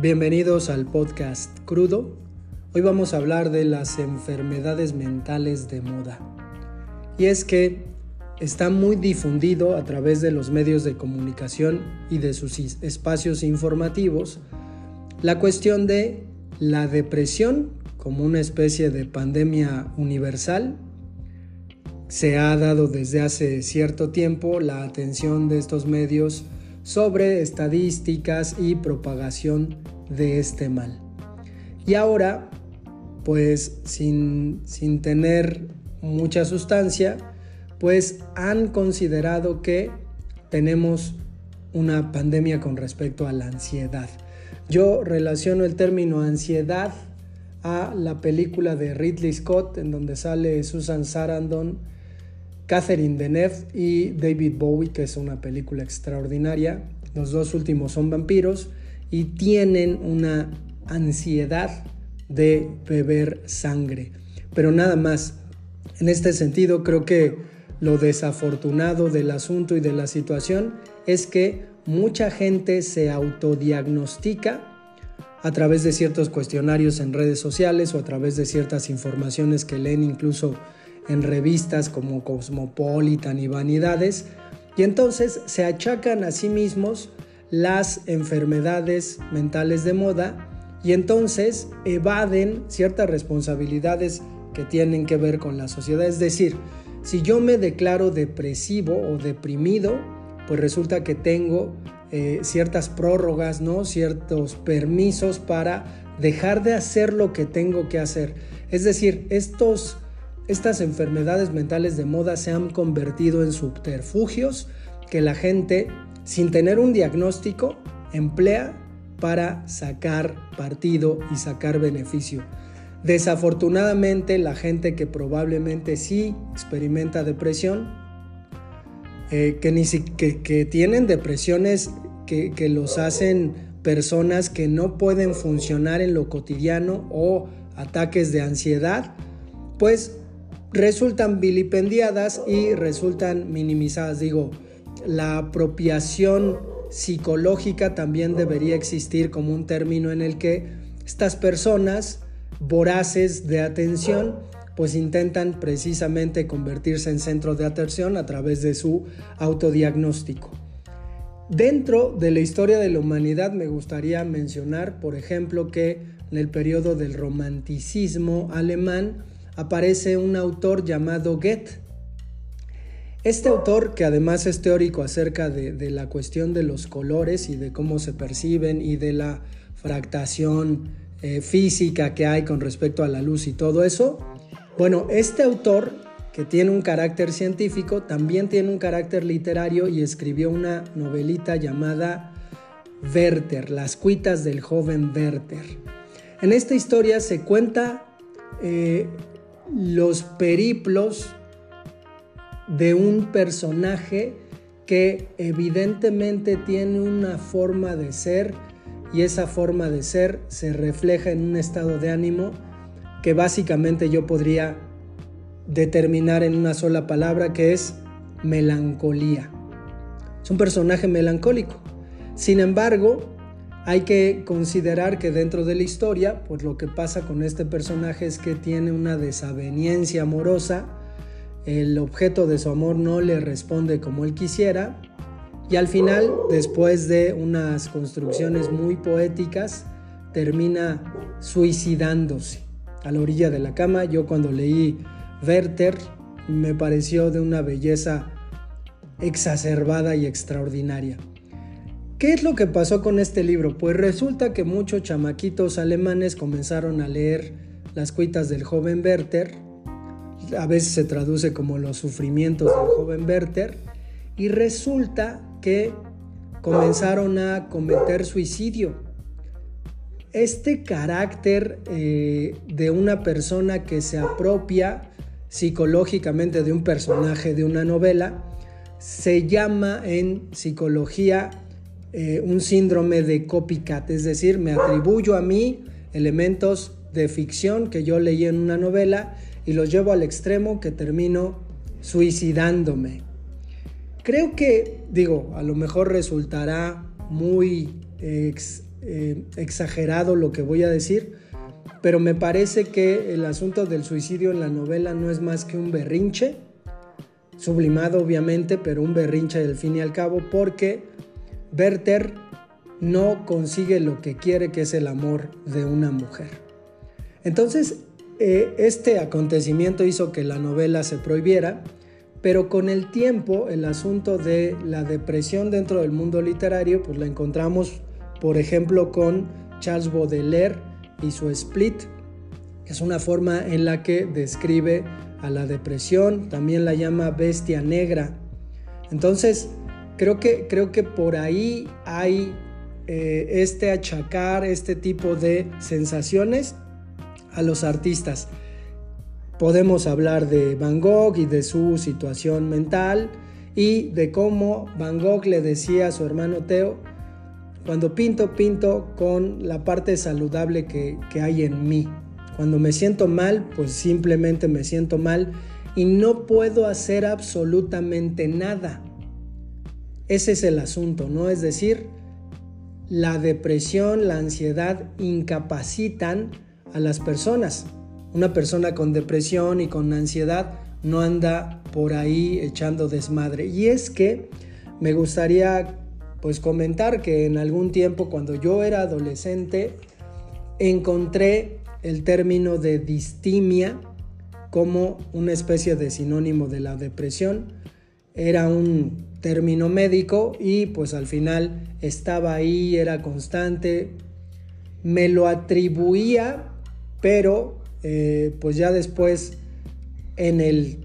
Bienvenidos al podcast Crudo. Hoy vamos a hablar de las enfermedades mentales de moda. Y es que está muy difundido a través de los medios de comunicación y de sus espacios informativos la cuestión de la depresión como una especie de pandemia universal. Se ha dado desde hace cierto tiempo la atención de estos medios sobre estadísticas y propagación de este mal. Y ahora, pues sin, sin tener mucha sustancia, pues han considerado que tenemos una pandemia con respecto a la ansiedad. Yo relaciono el término ansiedad a la película de Ridley Scott en donde sale Susan Sarandon Catherine Deneuve y David Bowie, que es una película extraordinaria. Los dos últimos son vampiros y tienen una ansiedad de beber sangre. Pero nada más. En este sentido, creo que lo desafortunado del asunto y de la situación es que mucha gente se autodiagnostica a través de ciertos cuestionarios en redes sociales o a través de ciertas informaciones que leen incluso en revistas como Cosmopolitan y Vanidades, y entonces se achacan a sí mismos las enfermedades mentales de moda y entonces evaden ciertas responsabilidades que tienen que ver con la sociedad. Es decir, si yo me declaro depresivo o deprimido, pues resulta que tengo eh, ciertas prórrogas, ¿no? ciertos permisos para dejar de hacer lo que tengo que hacer. Es decir, estos estas enfermedades mentales de moda se han convertido en subterfugios que la gente, sin tener un diagnóstico, emplea para sacar partido y sacar beneficio. Desafortunadamente, la gente que probablemente sí experimenta depresión, eh, que, ni que, tienen depresiones que, que los hacen personas que no pueden funcionar en lo cotidiano o ataques de ansiedad, pues resultan vilipendiadas y resultan minimizadas. Digo, la apropiación psicológica también debería existir como un término en el que estas personas voraces de atención pues intentan precisamente convertirse en centro de atención a través de su autodiagnóstico. Dentro de la historia de la humanidad me gustaría mencionar, por ejemplo, que en el periodo del romanticismo alemán, aparece un autor llamado Goethe. Este autor, que además es teórico acerca de, la cuestión de los colores y de cómo se perciben y de la fractación eh, física que hay con respecto a la luz y todo eso, bueno, este autor, que tiene un carácter científico, también tiene un carácter literario y escribió una novelita llamada Werther, Las cuitas del joven Werther. En esta historia se cuenta eh, los periplos de un personaje que evidentemente tiene una forma de ser y esa forma de ser se refleja en un estado de ánimo que básicamente yo podría determinar en una sola palabra que es melancolía. Es un personaje melancólico. Sin embargo, hay que considerar que dentro de la historia, pues lo que pasa con este personaje es que tiene una desaveniencia amorosa, el objeto de su amor no le responde como él quisiera, y al final, después de unas construcciones muy poéticas, termina suicidándose a la orilla de la cama. Yo cuando leí Werther me pareció de una belleza exacerbada y extraordinaria. ¿Qué es lo que pasó con este libro? Pues resulta que muchos chamaquitos alemanes comenzaron a leer las cuitas del joven Werther, a veces se traduce como los sufrimientos del joven Werther, y resulta que comenzaron a cometer suicidio. Este carácter eh, de una persona que se apropia psicológicamente de un personaje de una novela se llama en psicología eh, un síndrome de copycat, es decir, me atribuyo a mí elementos de ficción que yo leí en una novela y los llevo al extremo que termino suicidándome. Creo que, digo, a lo mejor resultará muy eh, exagerado lo que voy a decir, pero me parece que el asunto del suicidio en la novela no es más que un berrinche, sublimado obviamente, pero un berrinche del fin y al cabo, porque Werther no consigue lo que quiere, que es el amor de una mujer. Entonces, eh, este acontecimiento hizo que la novela se prohibiera, pero con el tiempo el asunto de la depresión dentro del mundo literario, pues la encontramos, por ejemplo, con Charles Baudelaire y su Split, que es una forma en la que describe a la depresión, también la llama bestia negra. Entonces, creo que, creo que por ahí hay eh, este achacar, este tipo de sensaciones a los artistas. Podemos hablar de Van Gogh y de su situación mental y de cómo Van Gogh le decía a su hermano Teo, cuando pinto, pinto con la parte saludable que, que hay en mí. Cuando me siento mal, pues simplemente me siento mal y no puedo hacer absolutamente nada. Ese es el asunto, ¿no? Es decir, la depresión, la ansiedad incapacitan a las personas. Una persona con depresión y con ansiedad no anda por ahí echando desmadre. Y es que me gustaría pues comentar que en algún tiempo cuando yo era adolescente encontré el término de distimia como una especie de sinónimo de la depresión. Era un término médico y pues al final estaba ahí, era constante, me lo atribuía pero eh, pues ya después en el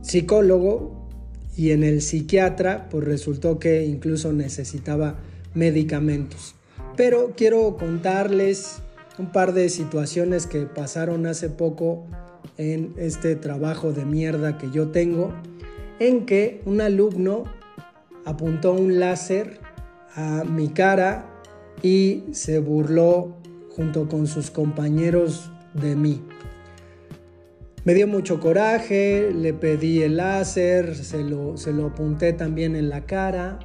psicólogo y en el psiquiatra pues resultó que incluso necesitaba medicamentos. Pero quiero contarles un par de situaciones que pasaron hace poco en este trabajo de mierda que yo tengo, en que un alumno apuntó un láser a mi cara y se burló junto con sus compañeros de mí. Me dio mucho coraje, le pedí el láser, se lo, se lo apunté también en la cara,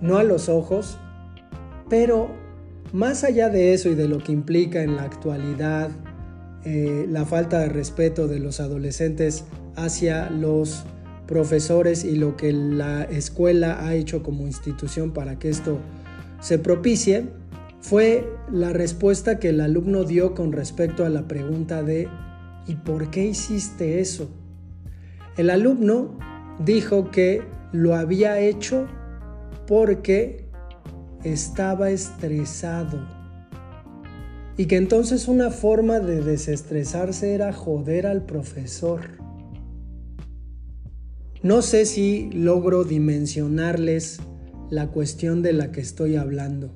no a los ojos, pero más allá de eso y de lo que implica en la actualidad eh, la falta de respeto de los adolescentes hacia los profesores y lo que la escuela ha hecho como institución para que esto se propicie, fue la respuesta que el alumno dio con respecto a la pregunta de ¿y por qué hiciste eso? El alumno dijo que lo había hecho porque estaba estresado y que entonces una forma de desestresarse era joder al profesor. No sé si logro dimensionarles la cuestión de la que estoy hablando.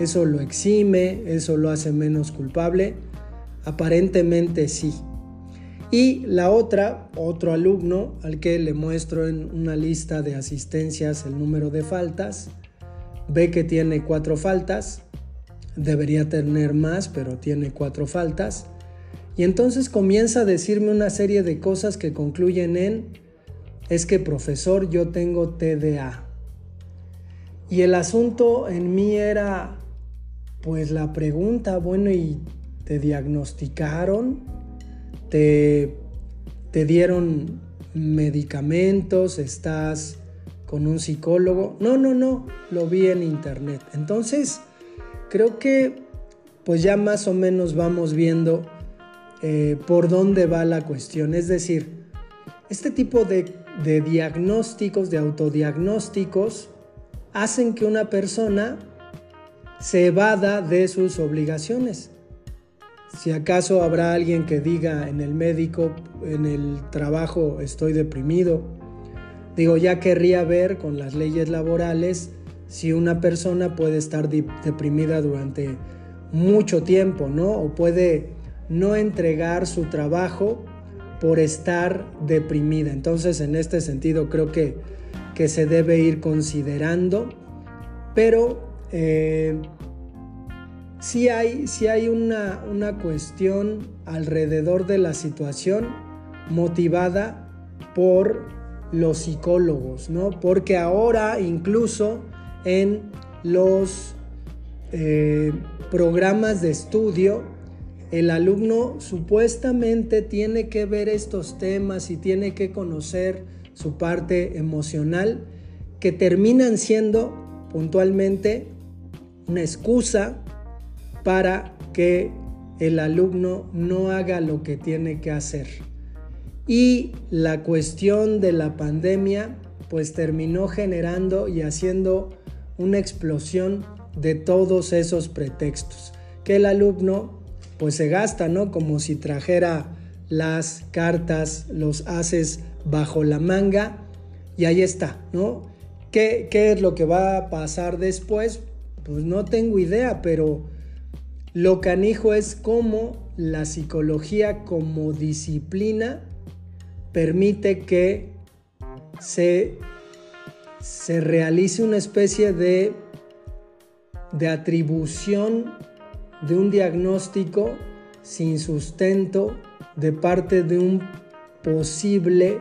¿Eso lo exime? ¿Eso lo hace menos culpable? Aparentemente sí. Y la otra, otro alumno al que le muestro en una lista de asistencias el número de faltas, ve que tiene cuatro faltas, debería tener más, pero tiene cuatro faltas, y entonces comienza a decirme una serie de cosas que concluyen en, es que profesor, yo tengo TDA. Y el asunto en mí era, pues la pregunta, bueno, ¿y te diagnosticaron? ¿Te, te dieron medicamentos? ¿Estás con un psicólogo? No, no, no, lo vi en internet. Entonces, creo que pues ya más o menos vamos viendo eh, por dónde va la cuestión. Es decir, este tipo de, de diagnósticos, de autodiagnósticos, hacen que una persona se evada de sus obligaciones. Si acaso habrá alguien que diga en el médico, en el trabajo estoy deprimido, digo, ya querría ver con las leyes laborales si una persona puede estar deprimida durante mucho tiempo, ¿no? O puede no entregar su trabajo por estar deprimida. Entonces, en este sentido, creo que, que se debe ir considerando, pero eh, si hay, hay una, una cuestión alrededor de la situación motivada por los psicólogos, ¿no? Porque ahora incluso en los eh, programas de estudio, el alumno supuestamente tiene que ver estos temas y tiene que conocer su parte emocional, que terminan siendo puntualmente una excusa para que el alumno no haga lo que tiene que hacer. Y la cuestión de la pandemia pues terminó generando y haciendo una explosión de todos esos pretextos que el alumno pues se gasta, ¿no? Como si trajera las cartas, los haces bajo la manga y ahí está, ¿no? ¿Qué, ¿Qué es lo que va a pasar después? Pues no tengo idea, pero lo canijo es cómo la psicología como disciplina permite que se, se realice una especie de, de atribución de un diagnóstico sin sustento de parte de un posible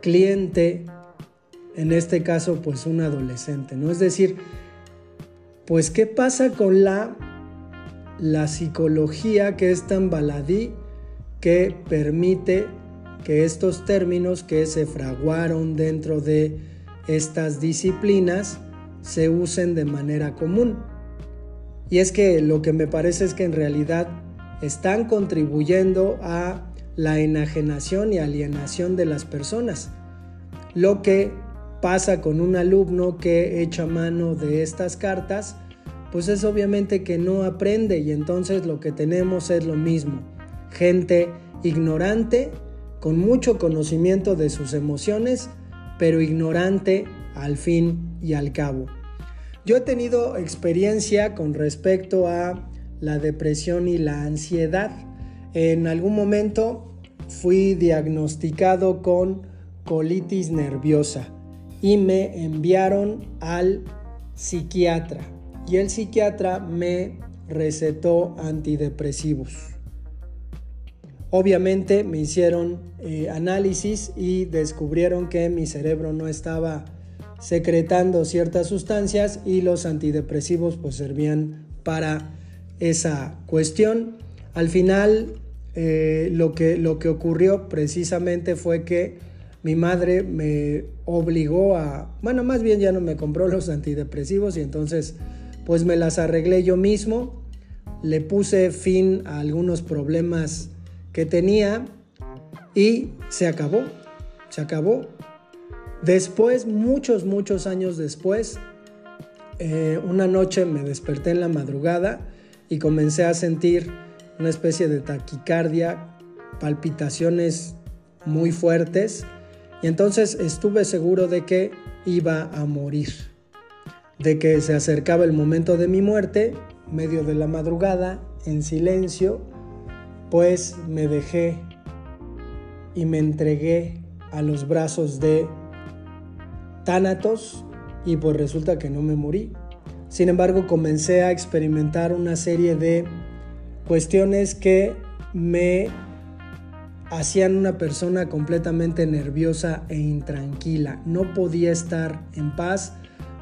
cliente, en este caso pues un adolescente, ¿no? Es decir, pues ¿qué pasa con la, la psicología que es tan baladí que permite que estos términos que se fraguaron dentro de estas disciplinas se usen de manera común? Y es que lo que me parece es que en realidad están contribuyendo a la enajenación y alienación de las personas. Lo que pasa con un alumno que echa mano de estas cartas, pues es obviamente que no aprende y entonces lo que tenemos es lo mismo. Gente ignorante, con mucho conocimiento de sus emociones, pero ignorante al fin y al cabo. Yo he tenido experiencia con respecto a la depresión y la ansiedad. En algún momento fui diagnosticado con colitis nerviosa y me enviaron al psiquiatra y el psiquiatra me recetó antidepresivos. Obviamente me hicieron eh, análisis y descubrieron que mi cerebro no estaba secretando ciertas sustancias y los antidepresivos pues servían para esa cuestión. Al final eh, lo, que, lo que ocurrió precisamente fue que mi madre me obligó a, bueno, más bien ya no me compró los antidepresivos y entonces pues me las arreglé yo mismo, le puse fin a algunos problemas que tenía y se acabó, se acabó. Después, muchos, muchos años después, eh, una noche me desperté en la madrugada y comencé a sentir una especie de taquicardia, palpitaciones muy fuertes y entonces estuve seguro de que iba a morir, de que se acercaba el momento de mi muerte, medio de la madrugada, en silencio, pues me dejé y me entregué a los brazos de Tánatos y pues resulta que no me morí. Sin embargo, comencé a experimentar una serie de cuestiones que me hacían una persona completamente nerviosa e intranquila. No podía estar en paz,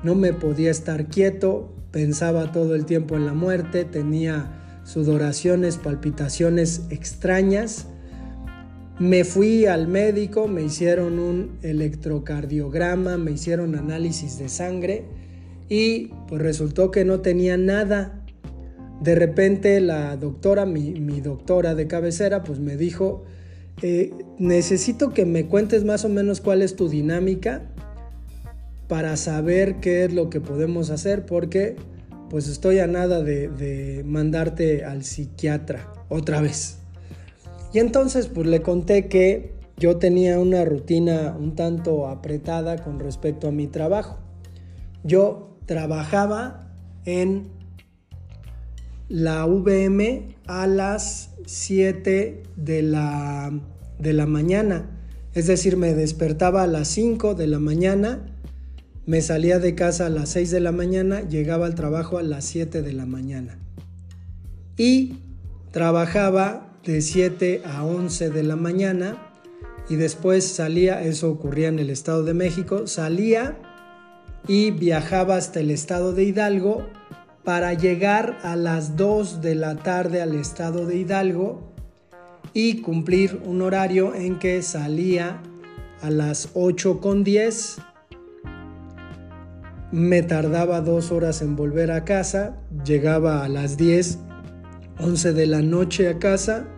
no me podía estar quieto, pensaba todo el tiempo en la muerte, tenía sudoraciones, palpitaciones extrañas me fui al médico, me hicieron un electrocardiograma, me hicieron análisis de sangre y pues resultó que no tenía nada. De repente la doctora, mi, doctora de cabecera, pues me dijo, eh, necesito que me cuentes más o menos cuál es tu dinámica para saber qué es lo que podemos hacer porque pues estoy a nada de mandarte al psiquiatra otra vez. Y entonces pues le conté que yo tenía una rutina un tanto apretada con respecto a mi trabajo. Yo trabajaba en la VM a las 7 de la, de la mañana. Es decir, me despertaba a las 5 de la mañana, me salía de casa a las 6 de la mañana, llegaba al trabajo a las 7 de la mañana. Y trabajaba de 7 a 11 de la mañana y después salía, eso ocurría en el Estado de México, salía y viajaba hasta el Estado de Hidalgo para llegar a las 2 de la tarde al estado de Hidalgo y cumplir un horario en que salía a las 8 con 10. Me tardaba dos horas en volver a casa, llegaba a las 10, 11 de la noche a casa,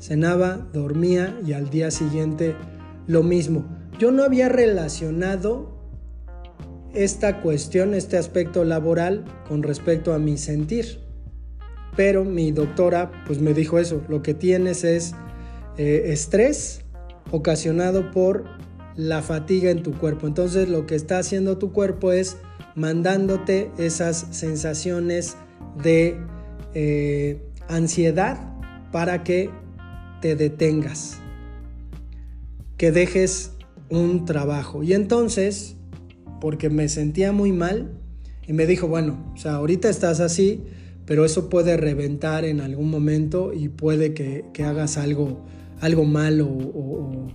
cenaba, dormía y al día siguiente lo mismo. Yo no había relacionado esta cuestión, este aspecto laboral con respecto a mi sentir. Pero mi doctora pues me dijo eso, lo que tienes es eh, estrés ocasionado por la fatiga en tu cuerpo. Entonces lo que está haciendo tu cuerpo es mandándote esas sensaciones de eh, ansiedad para que te detengas, que dejes un trabajo. Y entonces porque me sentía muy mal y me dijo, bueno, o sea, ahorita estás así, pero eso puede reventar en algún momento y puede que, hagas algo, algo malo o,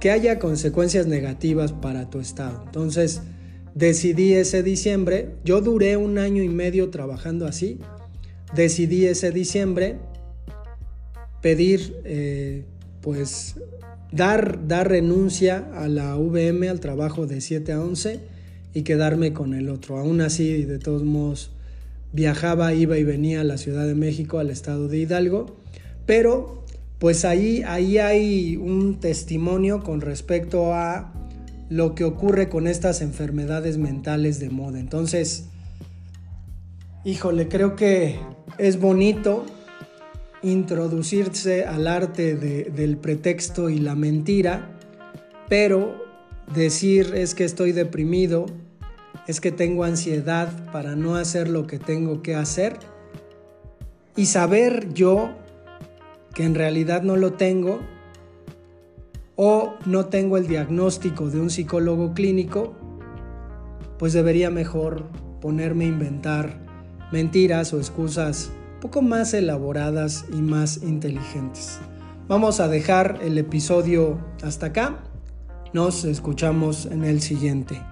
que haya consecuencias negativas para tu estado. Entonces decidí ese diciembre, yo duré un año y medio trabajando así, decidí ese diciembre pedir eh, pues dar, dar renuncia a la VM, al trabajo de 7 a 11 y quedarme con el otro. Aún así, de todos modos, viajaba, iba y venía a la Ciudad de México, al estado de Hidalgo, pero pues ahí, ahí hay un testimonio con respecto a lo que ocurre con estas enfermedades mentales de moda. Entonces, híjole, creo que es bonito introducirse al arte del pretexto y la mentira, pero decir es que estoy deprimido, es que tengo ansiedad para no hacer lo que tengo que hacer y saber yo que en realidad no lo tengo o no tengo el diagnóstico de un psicólogo clínico, pues debería mejor ponerme a inventar mentiras o excusas poco más elaboradas y más inteligentes. Vamos a dejar el episodio hasta acá. Nos escuchamos en el siguiente.